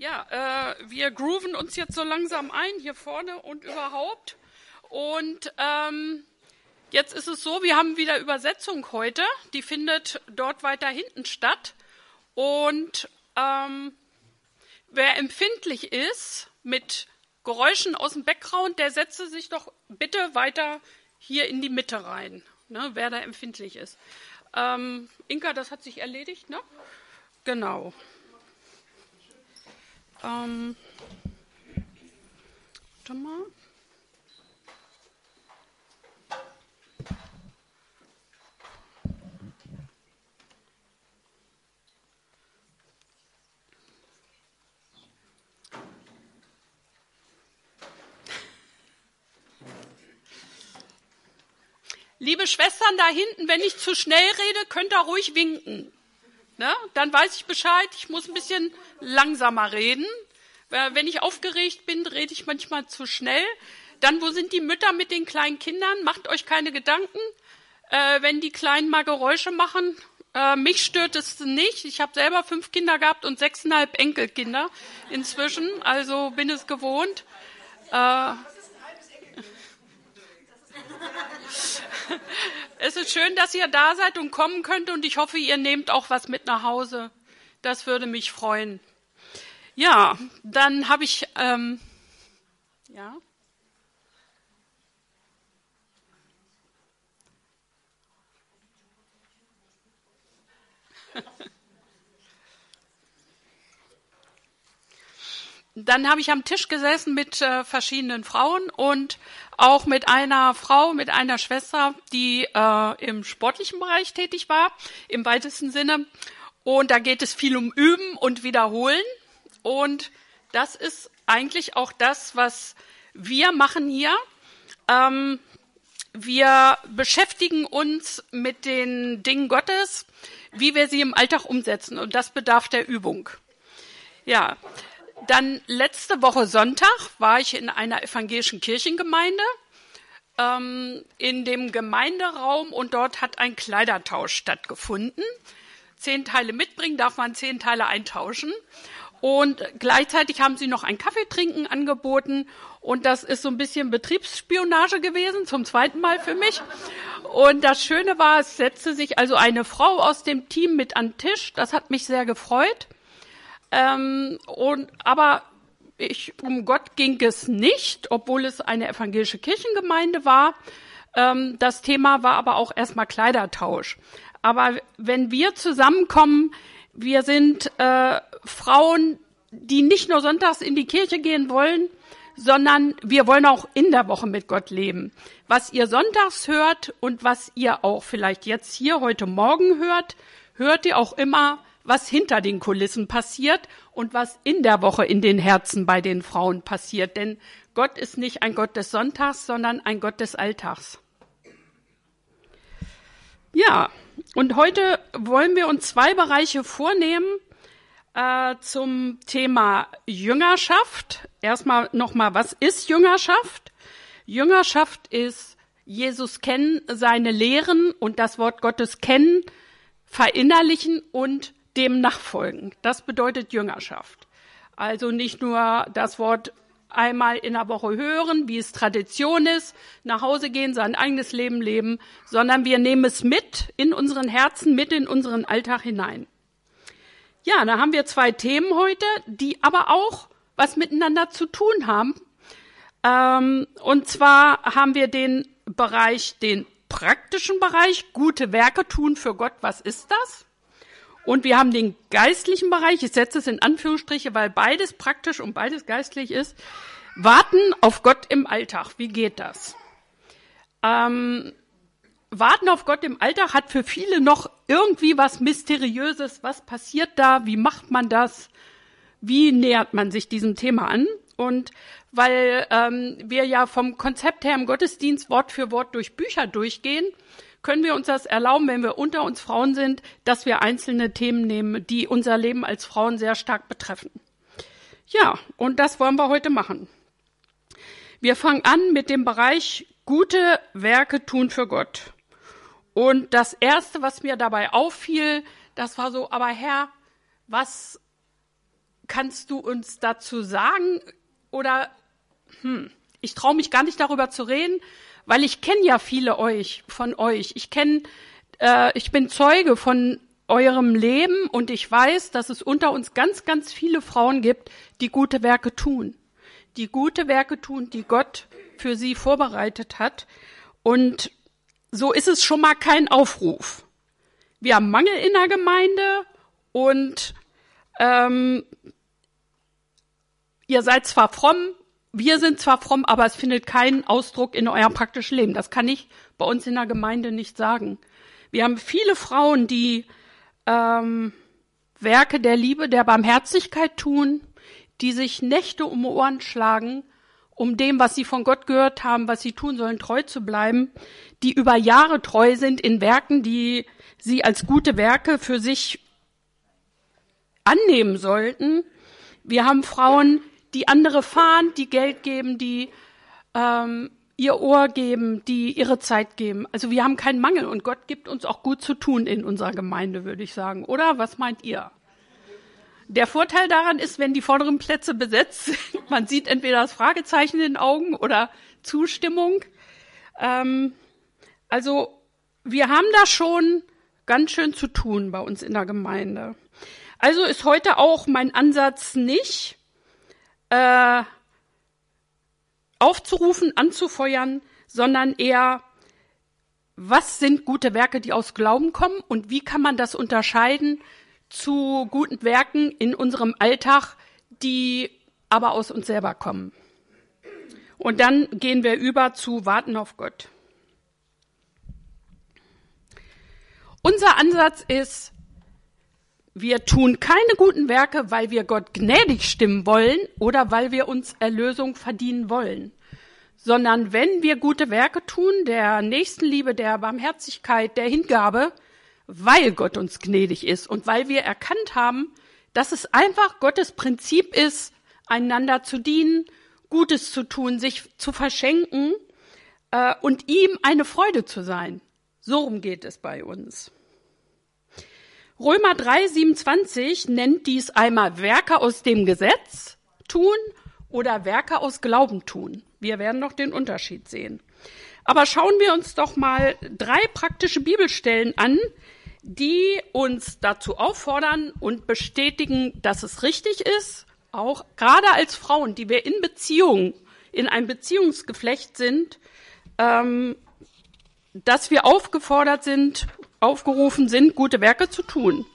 Ja, äh, wir grooven uns jetzt so langsam ein hier vorne und überhaupt. Und ähm, jetzt ist es so, wir haben wieder Übersetzung heute. Die findet dort weiter hinten statt. Und ähm, wer empfindlich ist mit Geräuschen aus dem Background, der setze sich doch bitte weiter hier in die Mitte rein, ne, wer da empfindlich ist. Ähm, Inka, das hat sich erledigt, ne? Genau. Ähm, warte mal. Liebe Schwestern da hinten, wenn ich zu schnell rede, könnt ihr ruhig winken. Ne? Dann weiß ich Bescheid, ich muss ein bisschen langsamer reden. Wenn ich aufgeregt bin, rede ich manchmal zu schnell. Dann, wo sind die Mütter mit den kleinen Kindern? Macht euch keine Gedanken. Äh, wenn die Kleinen mal Geräusche machen, äh, mich stört es nicht. Ich habe selber fünf Kinder gehabt und sechseinhalb Enkelkinder inzwischen, also bin es gewohnt. Äh, es ist schön, dass ihr da seid und kommen könnt und ich hoffe, ihr nehmt auch was mit nach Hause. Das würde mich freuen. Ja, dann habe ich, ähm, ja. Dann habe ich am Tisch gesessen mit äh, verschiedenen Frauen und auch mit einer Frau, mit einer Schwester, die äh, im sportlichen Bereich tätig war, im weitesten Sinne. Und da geht es viel um Üben und Wiederholen. Und das ist eigentlich auch das, was wir machen hier. Ähm, wir beschäftigen uns mit den Dingen Gottes, wie wir sie im Alltag umsetzen. Und das bedarf der Übung. Ja, dann letzte Woche Sonntag war ich in einer evangelischen Kirchengemeinde ähm, in dem Gemeinderaum und dort hat ein Kleidertausch stattgefunden. Zehn Teile mitbringen, darf man zehn Teile eintauschen. Und gleichzeitig haben sie noch ein Kaffeetrinken angeboten. Und das ist so ein bisschen Betriebsspionage gewesen, zum zweiten Mal für mich. Und das Schöne war, es setzte sich also eine Frau aus dem Team mit an den Tisch. Das hat mich sehr gefreut. Ähm, und, aber ich, um Gott ging es nicht, obwohl es eine evangelische Kirchengemeinde war. Ähm, das Thema war aber auch erstmal Kleidertausch. Aber wenn wir zusammenkommen, wir sind äh, Frauen, die nicht nur sonntags in die Kirche gehen wollen, sondern wir wollen auch in der Woche mit Gott leben. Was ihr sonntags hört und was ihr auch vielleicht jetzt hier heute Morgen hört, hört ihr auch immer was hinter den Kulissen passiert und was in der Woche in den Herzen bei den Frauen passiert. Denn Gott ist nicht ein Gott des Sonntags, sondern ein Gott des Alltags. Ja, und heute wollen wir uns zwei Bereiche vornehmen äh, zum Thema Jüngerschaft. Erstmal nochmal, was ist Jüngerschaft? Jüngerschaft ist Jesus kennen, seine Lehren und das Wort Gottes kennen, verinnerlichen und dem nachfolgen. Das bedeutet Jüngerschaft. Also nicht nur das Wort einmal in der Woche hören, wie es Tradition ist, nach Hause gehen, sein eigenes Leben leben, sondern wir nehmen es mit in unseren Herzen, mit in unseren Alltag hinein. Ja, da haben wir zwei Themen heute, die aber auch was miteinander zu tun haben. Ähm, und zwar haben wir den Bereich, den praktischen Bereich, gute Werke tun für Gott. Was ist das? Und wir haben den geistlichen Bereich, ich setze es in Anführungsstriche, weil beides praktisch und beides geistlich ist. Warten auf Gott im Alltag. Wie geht das? Ähm, Warten auf Gott im Alltag hat für viele noch irgendwie was Mysteriöses. Was passiert da? Wie macht man das? Wie nähert man sich diesem Thema an? Und weil ähm, wir ja vom Konzept her im Gottesdienst Wort für Wort durch Bücher durchgehen, können wir uns das erlauben, wenn wir unter uns Frauen sind, dass wir einzelne Themen nehmen, die unser Leben als Frauen sehr stark betreffen. Ja, und das wollen wir heute machen. Wir fangen an mit dem Bereich gute Werke tun für Gott. Und das erste, was mir dabei auffiel, das war so, aber Herr, was kannst du uns dazu sagen oder hm, ich traue mich gar nicht darüber zu reden, weil ich kenne ja viele euch von euch. Ich kenne, äh, ich bin Zeuge von eurem Leben und ich weiß, dass es unter uns ganz, ganz viele Frauen gibt, die gute Werke tun, die gute Werke tun, die Gott für sie vorbereitet hat. Und so ist es schon mal kein Aufruf. Wir haben Mangel in der Gemeinde und ähm, ihr seid zwar fromm, wir sind zwar fromm, aber es findet keinen Ausdruck in eurem praktischen Leben. Das kann ich bei uns in der Gemeinde nicht sagen. Wir haben viele Frauen, die ähm, Werke der Liebe, der Barmherzigkeit tun, die sich Nächte um Ohren schlagen, um dem, was sie von Gott gehört haben, was sie tun sollen, treu zu bleiben, die über Jahre treu sind in Werken, die sie als gute Werke für sich annehmen sollten. Wir haben Frauen, die andere fahren, die Geld geben, die ähm, ihr Ohr geben, die ihre Zeit geben. Also wir haben keinen Mangel und Gott gibt uns auch gut zu tun in unserer Gemeinde, würde ich sagen. Oder was meint ihr? Der Vorteil daran ist, wenn die vorderen Plätze besetzt sind, man sieht entweder das Fragezeichen in den Augen oder Zustimmung. Ähm, also wir haben da schon ganz schön zu tun bei uns in der Gemeinde. Also ist heute auch mein Ansatz nicht, äh, aufzurufen, anzufeuern, sondern eher, was sind gute Werke, die aus Glauben kommen und wie kann man das unterscheiden zu guten Werken in unserem Alltag, die aber aus uns selber kommen. Und dann gehen wir über zu Warten auf Gott. Unser Ansatz ist, wir tun keine guten Werke, weil wir Gott gnädig stimmen wollen oder weil wir uns Erlösung verdienen wollen, sondern wenn wir gute Werke tun, der Nächstenliebe, der Barmherzigkeit, der Hingabe, weil Gott uns gnädig ist und weil wir erkannt haben, dass es einfach Gottes Prinzip ist, einander zu dienen, Gutes zu tun, sich zu verschenken äh, und ihm eine Freude zu sein. So rum geht es bei uns. Römer 3, 27 nennt dies einmal Werke aus dem Gesetz tun oder Werke aus Glauben tun. Wir werden noch den Unterschied sehen. Aber schauen wir uns doch mal drei praktische Bibelstellen an, die uns dazu auffordern und bestätigen, dass es richtig ist, auch gerade als Frauen, die wir in Beziehung, in einem Beziehungsgeflecht sind, ähm, dass wir aufgefordert sind, aufgerufen sind, gute Werke zu tun.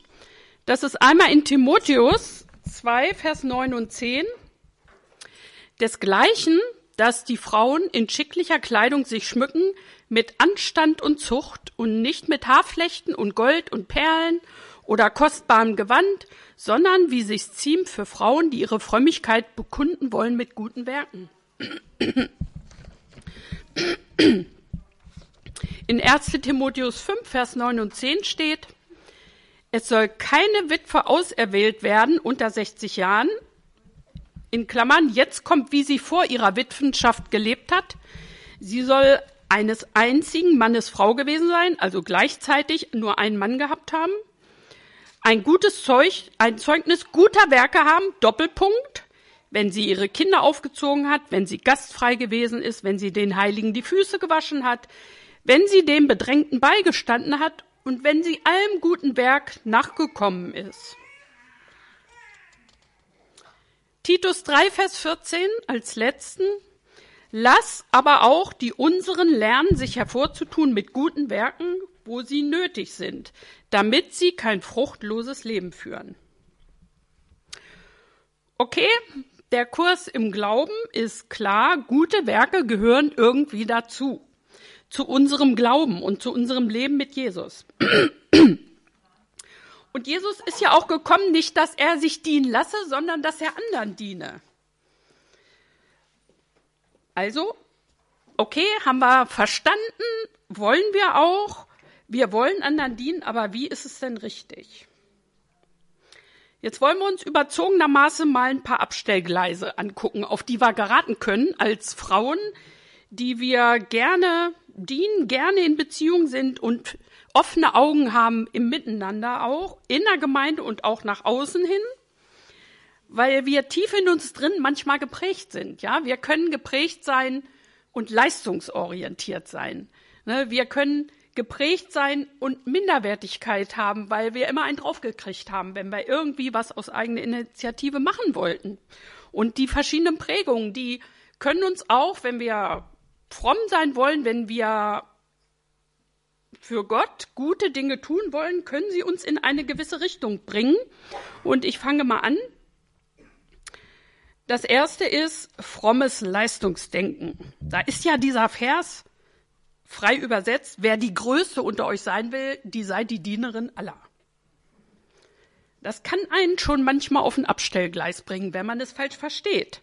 Das ist einmal in Timotheus 2, Vers 9 und 10. Desgleichen, dass die Frauen in schicklicher Kleidung sich schmücken mit Anstand und Zucht und nicht mit Haarflechten und Gold und Perlen oder kostbarem Gewand, sondern wie sich's ziemt für Frauen, die ihre Frömmigkeit bekunden wollen mit guten Werken. In 1. Timotheus 5, Vers 9 und 10 steht, es soll keine Witwe auserwählt werden unter 60 Jahren, in Klammern, jetzt kommt, wie sie vor ihrer Witwenschaft gelebt hat. Sie soll eines einzigen Mannes Frau gewesen sein, also gleichzeitig nur einen Mann gehabt haben. Ein gutes Zeug, ein Zeugnis guter Werke haben, Doppelpunkt, wenn sie ihre Kinder aufgezogen hat, wenn sie gastfrei gewesen ist, wenn sie den Heiligen die Füße gewaschen hat, wenn sie dem Bedrängten beigestanden hat und wenn sie allem guten Werk nachgekommen ist. Titus 3, Vers 14 als letzten. Lass aber auch die unseren lernen, sich hervorzutun mit guten Werken, wo sie nötig sind, damit sie kein fruchtloses Leben führen. Okay, der Kurs im Glauben ist klar, gute Werke gehören irgendwie dazu zu unserem Glauben und zu unserem Leben mit Jesus. Und Jesus ist ja auch gekommen, nicht, dass er sich dienen lasse, sondern dass er anderen diene. Also, okay, haben wir verstanden, wollen wir auch, wir wollen anderen dienen, aber wie ist es denn richtig? Jetzt wollen wir uns überzogenermaßen mal ein paar Abstellgleise angucken, auf die wir geraten können als Frauen, die wir gerne dienen, gerne in Beziehung sind und offene Augen haben im Miteinander auch, in der Gemeinde und auch nach außen hin. weil wir tief in uns drin manchmal geprägt sind. Ja, wir können geprägt sein und leistungsorientiert sein. Ne? Wir können geprägt sein und Minderwertigkeit haben, weil wir immer einen draufgekriegt haben, wenn wir irgendwie was aus eigener Initiative machen wollten. Und die verschiedenen Prägungen, die können uns auch, wenn wir fromm sein wollen, wenn wir für Gott gute Dinge tun wollen, können sie uns in eine gewisse Richtung bringen. Und ich fange mal an. Das erste ist frommes Leistungsdenken. Da ist ja dieser Vers frei übersetzt, wer die Größte unter euch sein will, die sei die Dienerin aller. Das kann einen schon manchmal auf ein Abstellgleis bringen, wenn man es falsch versteht.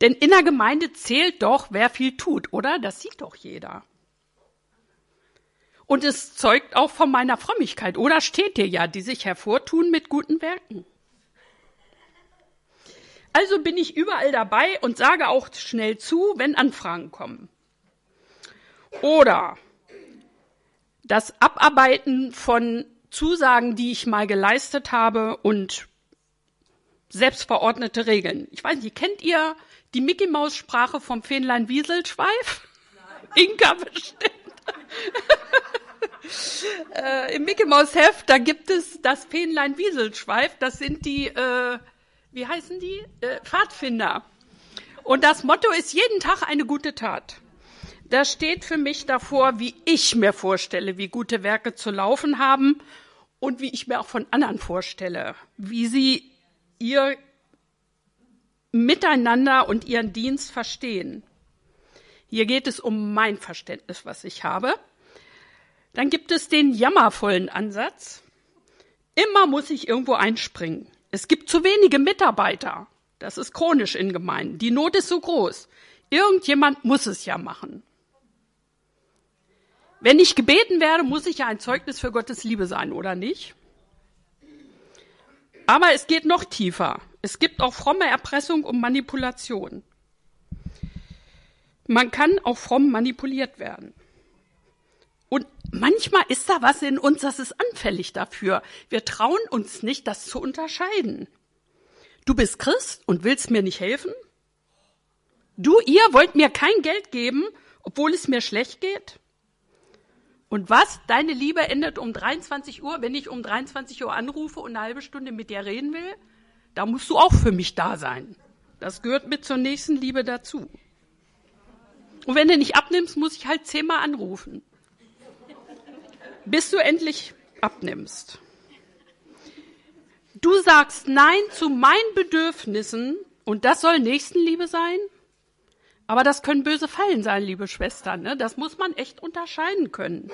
Denn in der Gemeinde zählt doch, wer viel tut, oder? Das sieht doch jeder. Und es zeugt auch von meiner Frömmigkeit, oder steht dir ja, die sich hervortun mit guten Werken. Also bin ich überall dabei und sage auch schnell zu, wenn Anfragen kommen. Oder das Abarbeiten von Zusagen, die ich mal geleistet habe und selbstverordnete Regeln. Ich weiß nicht, kennt ihr die Mickey Maus Sprache vom Fähnlein Wieselschweif? Inka bestimmt. äh, Im Mickey Maus Heft, da gibt es das Fähnlein Wieselschweif. Das sind die, äh, wie heißen die? Äh, Pfadfinder. Und das Motto ist jeden Tag eine gute Tat. Das steht für mich davor, wie ich mir vorstelle, wie gute Werke zu laufen haben und wie ich mir auch von anderen vorstelle, wie sie ihr Miteinander und ihren Dienst verstehen. Hier geht es um mein Verständnis, was ich habe. Dann gibt es den jammervollen Ansatz. Immer muss ich irgendwo einspringen. Es gibt zu wenige Mitarbeiter. Das ist chronisch in Gemeinden. Die Not ist so groß. Irgendjemand muss es ja machen. Wenn ich gebeten werde, muss ich ja ein Zeugnis für Gottes Liebe sein, oder nicht? Aber es geht noch tiefer. Es gibt auch fromme Erpressung und Manipulation. Man kann auch fromm manipuliert werden. Und manchmal ist da was in uns, das ist anfällig dafür. Wir trauen uns nicht, das zu unterscheiden. Du bist Christ und willst mir nicht helfen? Du, ihr wollt mir kein Geld geben, obwohl es mir schlecht geht? Und was? Deine Liebe endet um 23 Uhr, wenn ich um 23 Uhr anrufe und eine halbe Stunde mit dir reden will? Da musst du auch für mich da sein. Das gehört mit zur nächsten Liebe dazu. Und wenn du nicht abnimmst, muss ich halt zehnmal anrufen. Bis du endlich abnimmst. Du sagst Nein zu meinen Bedürfnissen und das soll Nächstenliebe sein? Aber das können böse Fallen sein, liebe Schwestern. Ne? Das muss man echt unterscheiden können.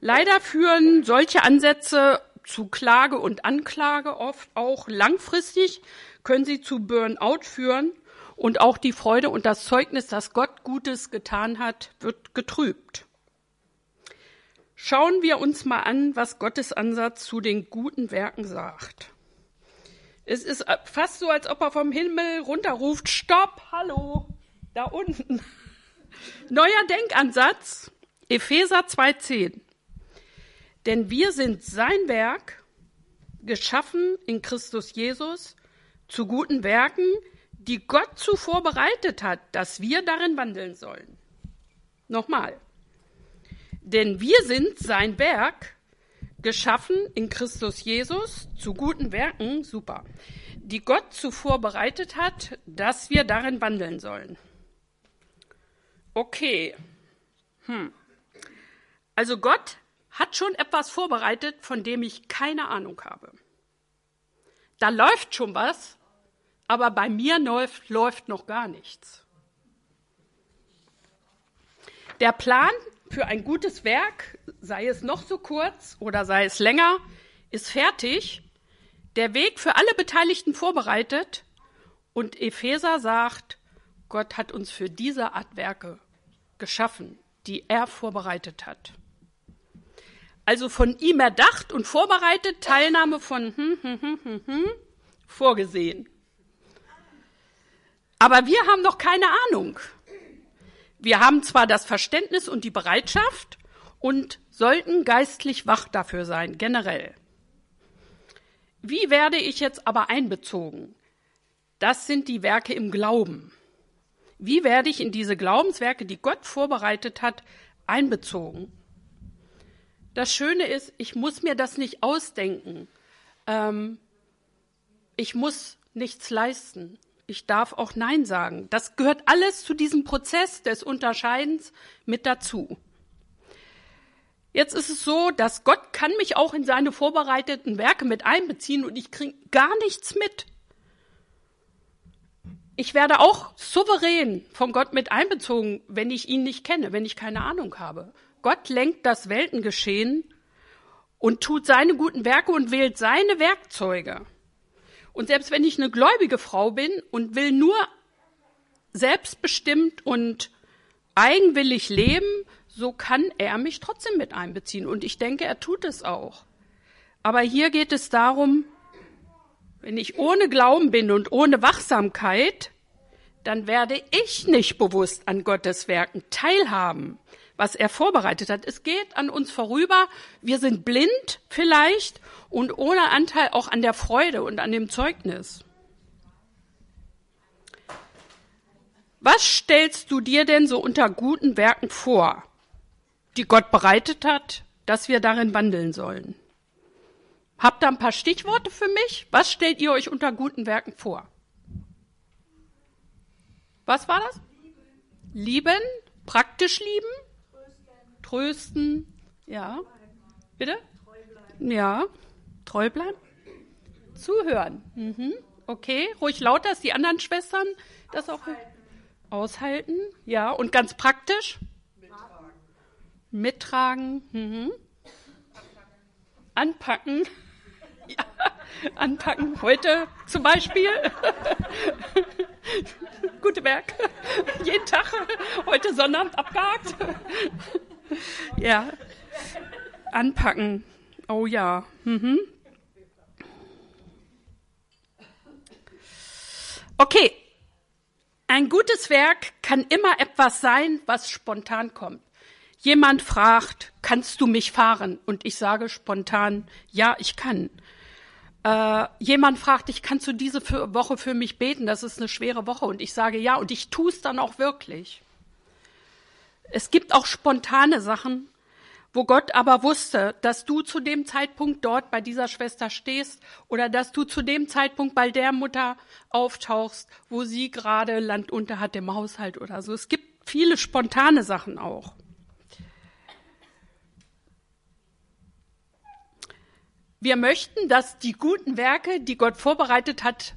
Leider führen solche Ansätze zu Klage und Anklage oft auch langfristig können sie zu Burnout führen und auch die Freude und das Zeugnis, dass Gott Gutes getan hat, wird getrübt. Schauen wir uns mal an, was Gottes Ansatz zu den guten Werken sagt. Es ist fast so, als ob er vom Himmel runterruft, Stopp, hallo, da unten. Neuer Denkansatz, Epheser 2.10. Denn wir sind sein Werk, geschaffen in Christus Jesus, zu guten Werken, die Gott zuvor bereitet hat, dass wir darin wandeln sollen. Nochmal. Denn wir sind sein Werk, geschaffen in Christus Jesus, zu guten Werken, super, die Gott zuvor bereitet hat, dass wir darin wandeln sollen. Okay. Hm. Also Gott hat schon etwas vorbereitet, von dem ich keine Ahnung habe. Da läuft schon was, aber bei mir läuft, läuft noch gar nichts. Der Plan für ein gutes Werk, sei es noch so kurz oder sei es länger, ist fertig. Der Weg für alle Beteiligten vorbereitet. Und Epheser sagt, Gott hat uns für diese Art Werke geschaffen, die er vorbereitet hat. Also von ihm erdacht und vorbereitet, Teilnahme von hm, hm, hm, hm, hm, vorgesehen. Aber wir haben noch keine Ahnung. Wir haben zwar das Verständnis und die Bereitschaft und sollten geistlich wach dafür sein, generell. wie werde ich jetzt aber einbezogen? Das sind die Werke im Glauben. Wie werde ich in diese Glaubenswerke, die Gott vorbereitet hat, einbezogen? Das Schöne ist, ich muss mir das nicht ausdenken. Ähm, ich muss nichts leisten. Ich darf auch Nein sagen. Das gehört alles zu diesem Prozess des Unterscheidens mit dazu. Jetzt ist es so, dass Gott kann mich auch in seine vorbereiteten Werke mit einbeziehen und ich kriege gar nichts mit. Ich werde auch souverän von Gott mit einbezogen, wenn ich ihn nicht kenne, wenn ich keine Ahnung habe. Gott lenkt das Weltengeschehen und tut seine guten Werke und wählt seine Werkzeuge. Und selbst wenn ich eine gläubige Frau bin und will nur selbstbestimmt und eigenwillig leben, so kann er mich trotzdem mit einbeziehen. Und ich denke, er tut es auch. Aber hier geht es darum, wenn ich ohne Glauben bin und ohne Wachsamkeit, dann werde ich nicht bewusst an Gottes Werken teilhaben, was er vorbereitet hat. Es geht an uns vorüber. Wir sind blind vielleicht und ohne Anteil auch an der Freude und an dem Zeugnis. Was stellst du dir denn so unter guten Werken vor? die Gott bereitet hat, dass wir darin wandeln sollen. Habt ihr ein paar Stichworte für mich? Was stellt ihr euch unter guten Werken vor? Was war das? Lieben, praktisch lieben, trösten, ja. Bitte? Ja, treu bleiben. Zuhören. Mhm. Okay, ruhig lauter, dass die anderen Schwestern das auch aushalten. Ja, und ganz praktisch? Mittragen. Mhm. Anpacken. Ja, anpacken. Heute zum Beispiel. Gute Werk. Jeden Tag. Heute Sonnabend abgehakt. ja. Anpacken. Oh ja. Mhm. Okay. Ein gutes Werk kann immer etwas sein, was spontan kommt. Jemand fragt, kannst du mich fahren? Und ich sage spontan, ja, ich kann. Äh, jemand fragt dich, kannst du diese für, Woche für mich beten? Das ist eine schwere Woche. Und ich sage ja, und ich tue es dann auch wirklich. Es gibt auch spontane Sachen, wo Gott aber wusste, dass du zu dem Zeitpunkt dort bei dieser Schwester stehst oder dass du zu dem Zeitpunkt bei der Mutter auftauchst, wo sie gerade Land unter hat im Haushalt oder so. Es gibt viele spontane Sachen auch. Wir möchten, dass die guten Werke, die Gott vorbereitet hat,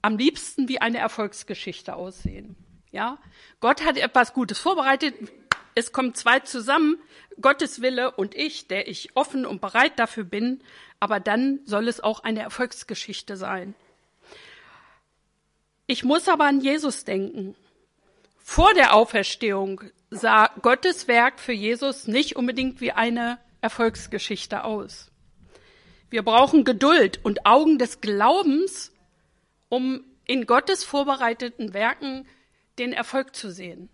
am liebsten wie eine Erfolgsgeschichte aussehen. Ja, Gott hat etwas Gutes vorbereitet. Es kommt zwei zusammen, Gottes Wille und ich, der ich offen und bereit dafür bin. Aber dann soll es auch eine Erfolgsgeschichte sein. Ich muss aber an Jesus denken. Vor der Auferstehung sah Gottes Werk für Jesus nicht unbedingt wie eine Erfolgsgeschichte aus. Wir brauchen Geduld und Augen des Glaubens, um in Gottes vorbereiteten Werken den Erfolg zu sehen.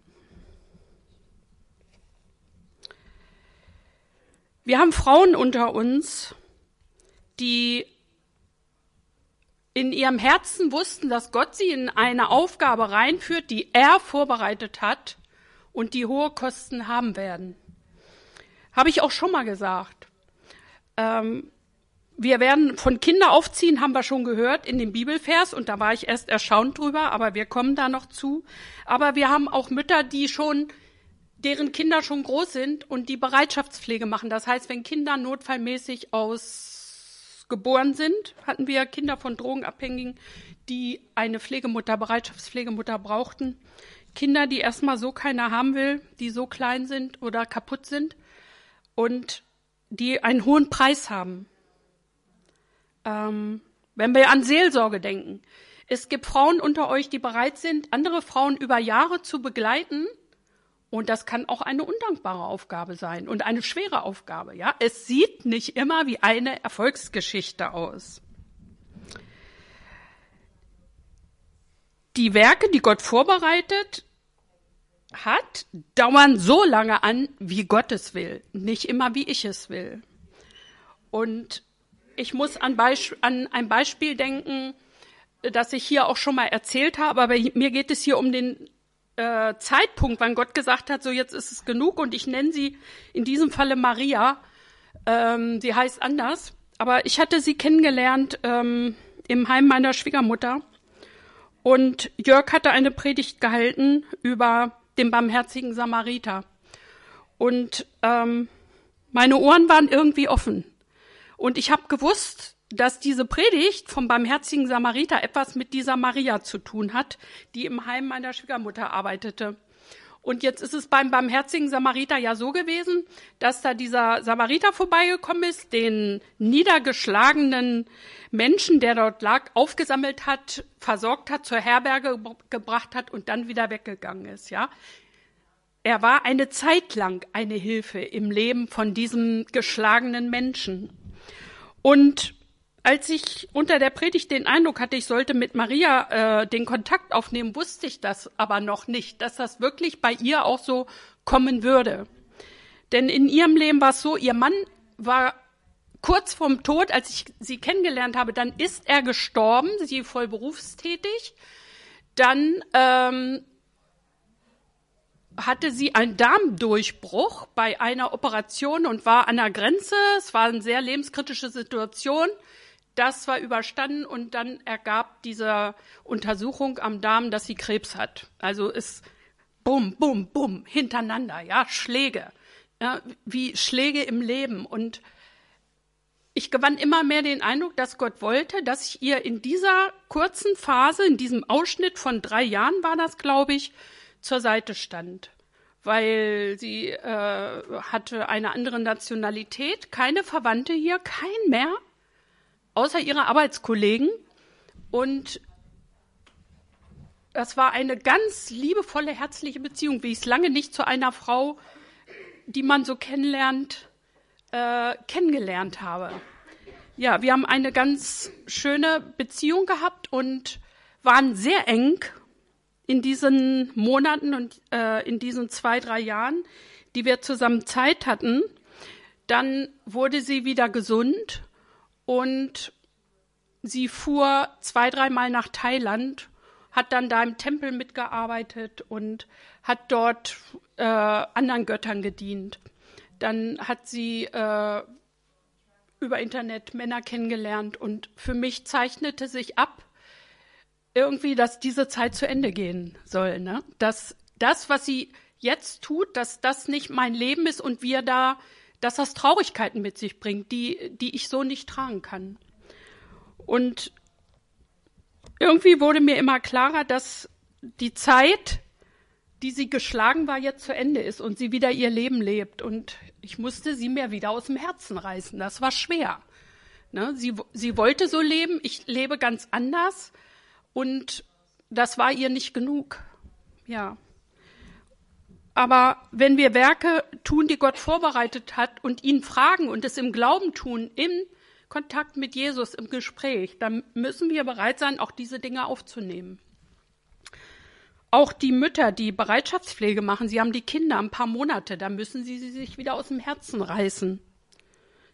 Wir haben Frauen unter uns, die in ihrem Herzen wussten, dass Gott sie in eine Aufgabe reinführt, die er vorbereitet hat und die hohe Kosten haben werden. Habe ich auch schon mal gesagt. Ähm, wir werden von Kinder aufziehen, haben wir schon gehört in dem Bibelvers und da war ich erst erstaunt drüber, aber wir kommen da noch zu. Aber wir haben auch Mütter, die schon, deren Kinder schon groß sind und die Bereitschaftspflege machen. Das heißt, wenn Kinder notfallmäßig ausgeboren sind, hatten wir Kinder von Drogenabhängigen, die eine Pflegemutter, Bereitschaftspflegemutter brauchten. Kinder, die erstmal so keiner haben will, die so klein sind oder kaputt sind und die einen hohen Preis haben ähm, wenn wir an Seelsorge denken. Es gibt Frauen unter euch, die bereit sind, andere Frauen über Jahre zu begleiten. Und das kann auch eine undankbare Aufgabe sein und eine schwere Aufgabe. Ja, es sieht nicht immer wie eine Erfolgsgeschichte aus. Die Werke, die Gott vorbereitet hat, dauern so lange an, wie Gott es will, nicht immer wie ich es will. Und ich muss an, Beisp an ein Beispiel denken, das ich hier auch schon mal erzählt habe, aber mir geht es hier um den äh, Zeitpunkt, wann Gott gesagt hat, so jetzt ist es genug und ich nenne sie in diesem Falle Maria. Ähm, sie heißt anders, aber ich hatte sie kennengelernt ähm, im Heim meiner Schwiegermutter. Und Jörg hatte eine Predigt gehalten über den barmherzigen Samariter. Und ähm, meine Ohren waren irgendwie offen und ich habe gewusst, dass diese Predigt vom barmherzigen Samariter etwas mit dieser Maria zu tun hat, die im Heim meiner Schwiegermutter arbeitete. Und jetzt ist es beim barmherzigen Samariter ja so gewesen, dass da dieser Samariter vorbeigekommen ist, den niedergeschlagenen Menschen, der dort lag, aufgesammelt hat, versorgt hat, zur Herberge gebracht hat und dann wieder weggegangen ist, ja. Er war eine Zeit lang eine Hilfe im Leben von diesem geschlagenen Menschen. Und als ich unter der Predigt den Eindruck hatte, ich sollte mit Maria äh, den Kontakt aufnehmen, wusste ich das aber noch nicht, dass das wirklich bei ihr auch so kommen würde. Denn in ihrem Leben war es so, ihr Mann war kurz vorm Tod, als ich sie kennengelernt habe, dann ist er gestorben, sie voll berufstätig. Dann ähm, hatte sie einen Darmdurchbruch bei einer Operation und war an der Grenze. Es war eine sehr lebenskritische Situation. Das war überstanden und dann ergab diese Untersuchung am Darm, dass sie Krebs hat. Also ist bum, bum, bum, hintereinander, ja, Schläge, ja, wie Schläge im Leben. Und ich gewann immer mehr den Eindruck, dass Gott wollte, dass ich ihr in dieser kurzen Phase, in diesem Ausschnitt von drei Jahren war das, glaube ich, zur Seite stand. Weil sie äh, hatte eine andere Nationalität, keine Verwandte hier, kein mehr außer ihre Arbeitskollegen. Und das war eine ganz liebevolle, herzliche Beziehung, wie ich es lange nicht zu einer Frau, die man so kennenlernt, äh, kennengelernt habe. Ja, wir haben eine ganz schöne Beziehung gehabt und waren sehr eng in diesen Monaten und äh, in diesen zwei, drei Jahren, die wir zusammen Zeit hatten. Dann wurde sie wieder gesund und sie fuhr zwei, dreimal nach Thailand, hat dann da im Tempel mitgearbeitet und hat dort äh, anderen Göttern gedient. Dann hat sie äh, über Internet Männer kennengelernt und für mich zeichnete sich ab, irgendwie, dass diese Zeit zu Ende gehen soll. Ne? Dass das, was sie jetzt tut, dass das nicht mein Leben ist und wir da dass das Traurigkeiten mit sich bringt, die, die ich so nicht tragen kann. Und irgendwie wurde mir immer klarer, dass die Zeit, die sie geschlagen war, jetzt zu Ende ist und sie wieder ihr Leben lebt. Und ich musste sie mir wieder aus dem Herzen reißen. Das war schwer. Ne? Sie, sie wollte so leben, ich lebe ganz anders. Und das war ihr nicht genug. Ja. Aber wenn wir Werke tun, die Gott vorbereitet hat und ihn fragen und es im Glauben tun, im Kontakt mit Jesus, im Gespräch, dann müssen wir bereit sein, auch diese Dinge aufzunehmen. Auch die Mütter, die Bereitschaftspflege machen, sie haben die Kinder ein paar Monate, da müssen sie sie sich wieder aus dem Herzen reißen.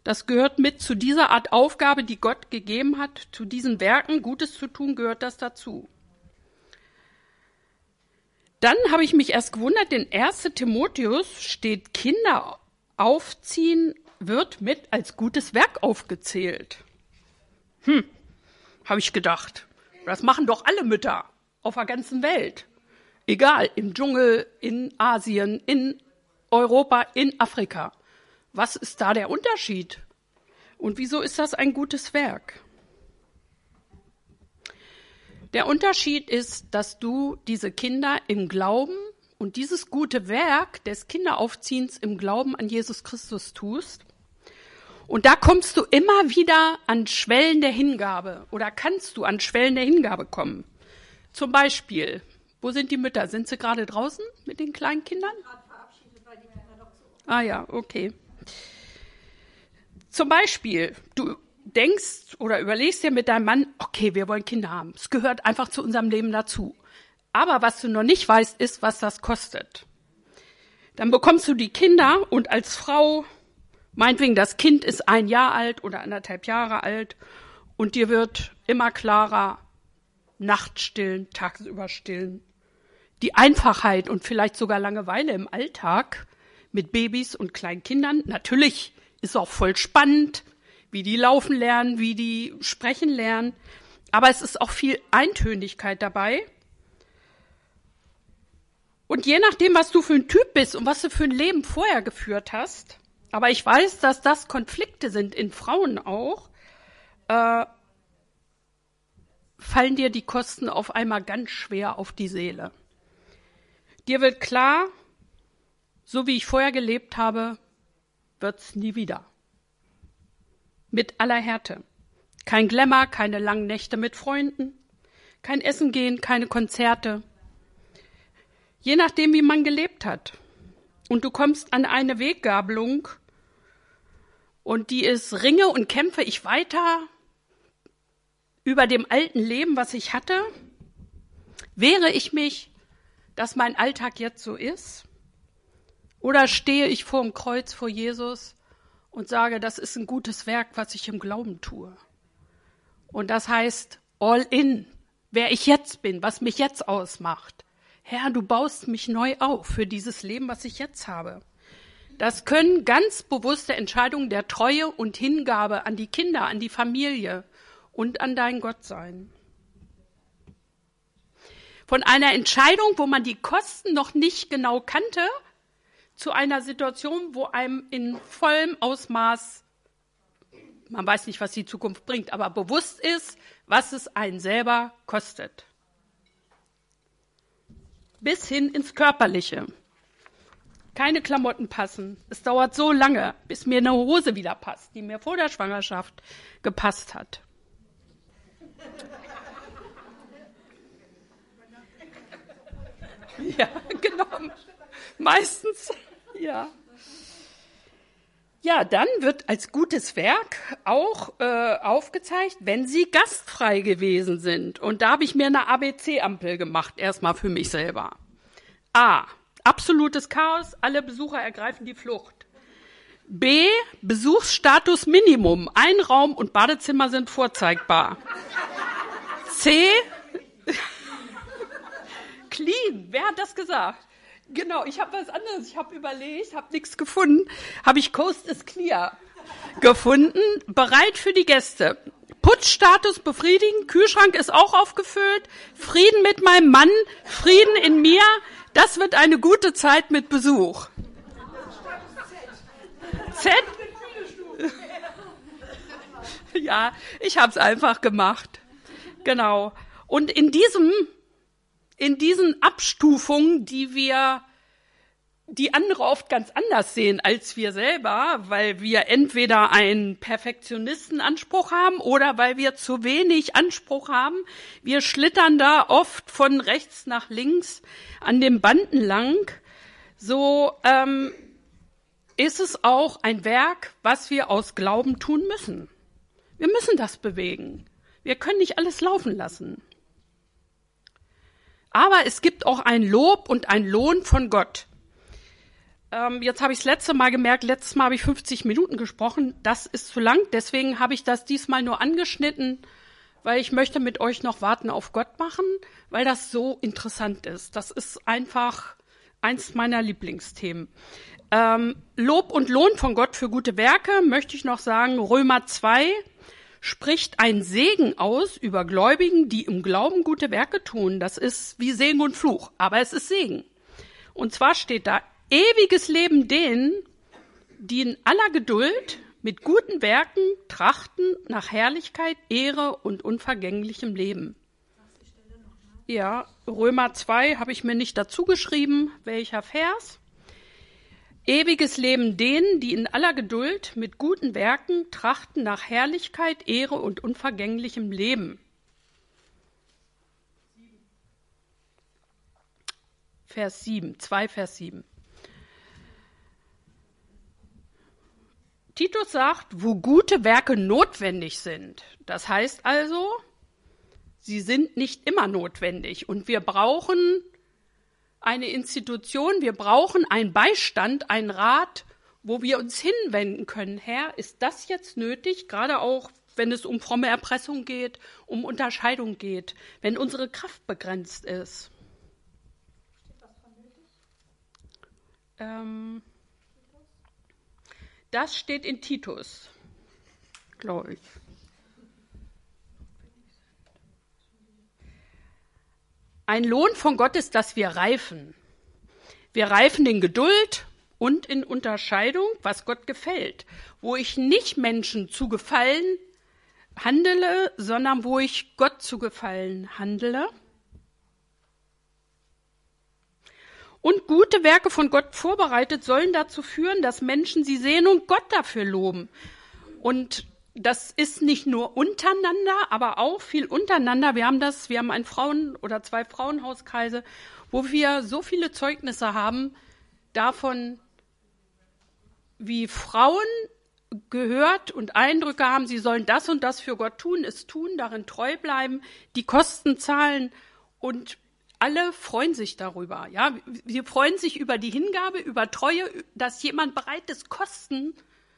Das gehört mit zu dieser Art Aufgabe, die Gott gegeben hat, zu diesen Werken, Gutes zu tun, gehört das dazu. Dann habe ich mich erst gewundert, in 1. Timotheus steht Kinder aufziehen wird mit als gutes Werk aufgezählt. Hm, habe ich gedacht. Das machen doch alle Mütter auf der ganzen Welt. Egal, im Dschungel, in Asien, in Europa, in Afrika. Was ist da der Unterschied? Und wieso ist das ein gutes Werk? Der Unterschied ist, dass du diese Kinder im Glauben und dieses gute Werk des Kinderaufziehens im Glauben an Jesus Christus tust. Und da kommst du immer wieder an Schwellen der Hingabe oder kannst du an Schwellen der Hingabe kommen. Zum Beispiel, wo sind die Mütter? Sind sie gerade draußen mit den kleinen Kindern? Ah ja, okay. Zum Beispiel, du denkst oder überlegst dir mit deinem Mann, okay, wir wollen Kinder haben. Es gehört einfach zu unserem Leben dazu. Aber was du noch nicht weißt, ist, was das kostet. Dann bekommst du die Kinder und als Frau Meinetwegen, das Kind ist ein Jahr alt oder anderthalb Jahre alt und dir wird immer klarer, Nacht stillen, tagsüber stillen. Die Einfachheit und vielleicht sogar Langeweile im Alltag mit Babys und kleinen Kindern. Natürlich ist auch voll spannend, wie die laufen lernen, wie die sprechen lernen. Aber es ist auch viel Eintönigkeit dabei. Und je nachdem, was du für ein Typ bist und was du für ein Leben vorher geführt hast, aber ich weiß, dass das Konflikte sind in Frauen auch, äh, fallen dir die Kosten auf einmal ganz schwer auf die Seele. Dir wird klar, so wie ich vorher gelebt habe, wird's nie wieder. Mit aller Härte. Kein Glamour, keine langen Nächte mit Freunden, kein Essen gehen, keine Konzerte. Je nachdem, wie man gelebt hat. Und du kommst an eine Weggabelung und die ist Ringe und kämpfe ich weiter über dem alten Leben, was ich hatte? Wehre ich mich, dass mein Alltag jetzt so ist? Oder stehe ich vor dem Kreuz vor Jesus und sage, das ist ein gutes Werk, was ich im Glauben tue? Und das heißt all in, wer ich jetzt bin, was mich jetzt ausmacht. Herr, du baust mich neu auf für dieses Leben, was ich jetzt habe. Das können ganz bewusste Entscheidungen der Treue und Hingabe an die Kinder, an die Familie, und an dein Gott sein. Von einer Entscheidung, wo man die Kosten noch nicht genau kannte, zu einer Situation, wo einem in vollem Ausmaß, man weiß nicht, was die Zukunft bringt, aber bewusst ist, was es einen selber kostet. Bis hin ins Körperliche. Keine Klamotten passen. Es dauert so lange, bis mir eine Hose wieder passt, die mir vor der Schwangerschaft gepasst hat. Ja, genau. Meistens, ja. Ja, dann wird als gutes Werk auch äh, aufgezeigt, wenn sie gastfrei gewesen sind. Und da habe ich mir eine ABC-Ampel gemacht, erstmal für mich selber. A. Absolutes Chaos, alle Besucher ergreifen die Flucht. B. Besuchsstatus Minimum, ein Raum und Badezimmer sind vorzeigbar. C. Clean. Wer hat das gesagt? Genau, ich habe was anderes. Ich habe überlegt, habe nichts gefunden. Habe ich Coast is Clear gefunden. Bereit für die Gäste. Putzstatus befriedigen. Kühlschrank ist auch aufgefüllt. Frieden mit meinem Mann. Frieden in mir. Das wird eine gute Zeit mit Besuch. Z? Ja, ich habe es einfach gemacht. Genau. Und in diesem, in diesen Abstufungen, die wir, die andere oft ganz anders sehen als wir selber, weil wir entweder einen Perfektionistenanspruch haben oder weil wir zu wenig Anspruch haben. Wir schlittern da oft von rechts nach links an den Banden lang. So ähm, ist es auch ein Werk, was wir aus Glauben tun müssen. Wir müssen das bewegen. Wir können nicht alles laufen lassen. Aber es gibt auch ein Lob und ein Lohn von Gott. Ähm, jetzt habe ich das letzte Mal gemerkt, letztes Mal habe ich 50 Minuten gesprochen. Das ist zu lang. Deswegen habe ich das diesmal nur angeschnitten, weil ich möchte mit euch noch Warten auf Gott machen, weil das so interessant ist. Das ist einfach eins meiner Lieblingsthemen. Ähm, Lob und Lohn von Gott für gute Werke möchte ich noch sagen, Römer 2, spricht ein Segen aus über Gläubigen, die im Glauben gute Werke tun. Das ist wie Segen und Fluch, aber es ist Segen. Und zwar steht da ewiges Leben denen, die in aller Geduld mit guten Werken trachten nach Herrlichkeit, Ehre und unvergänglichem Leben. Ja, Römer 2 habe ich mir nicht dazu geschrieben, welcher Vers. Ewiges Leben denen, die in aller Geduld mit guten Werken trachten nach Herrlichkeit, Ehre und unvergänglichem Leben. Vers 7, 2 Vers 7. Titus sagt, wo gute Werke notwendig sind. Das heißt also, sie sind nicht immer notwendig und wir brauchen eine Institution, wir brauchen einen Beistand, einen Rat wo wir uns hinwenden können. Herr, ist das jetzt nötig? Gerade auch, wenn es um fromme Erpressung geht, um Unterscheidung geht, wenn unsere Kraft begrenzt ist. Ähm, das steht in Titus, glaube ich. Ein Lohn von Gott ist, dass wir reifen. Wir reifen in Geduld und in Unterscheidung, was Gott gefällt, wo ich nicht Menschen zu gefallen handele, sondern wo ich Gott zu gefallen handle. Und gute Werke von Gott vorbereitet sollen dazu führen, dass Menschen sie sehen und Gott dafür loben. Und das ist nicht nur untereinander, aber auch viel untereinander. Wir haben das, wir haben ein Frauen- oder zwei Frauenhauskreise wo wir so viele Zeugnisse haben davon, wie Frauen gehört und Eindrücke haben, sie sollen das und das für Gott tun, es tun, darin treu bleiben, die Kosten zahlen und alle freuen sich darüber. Ja, sie freuen sich über die Hingabe, über Treue, dass jemand bereit ist, Kosten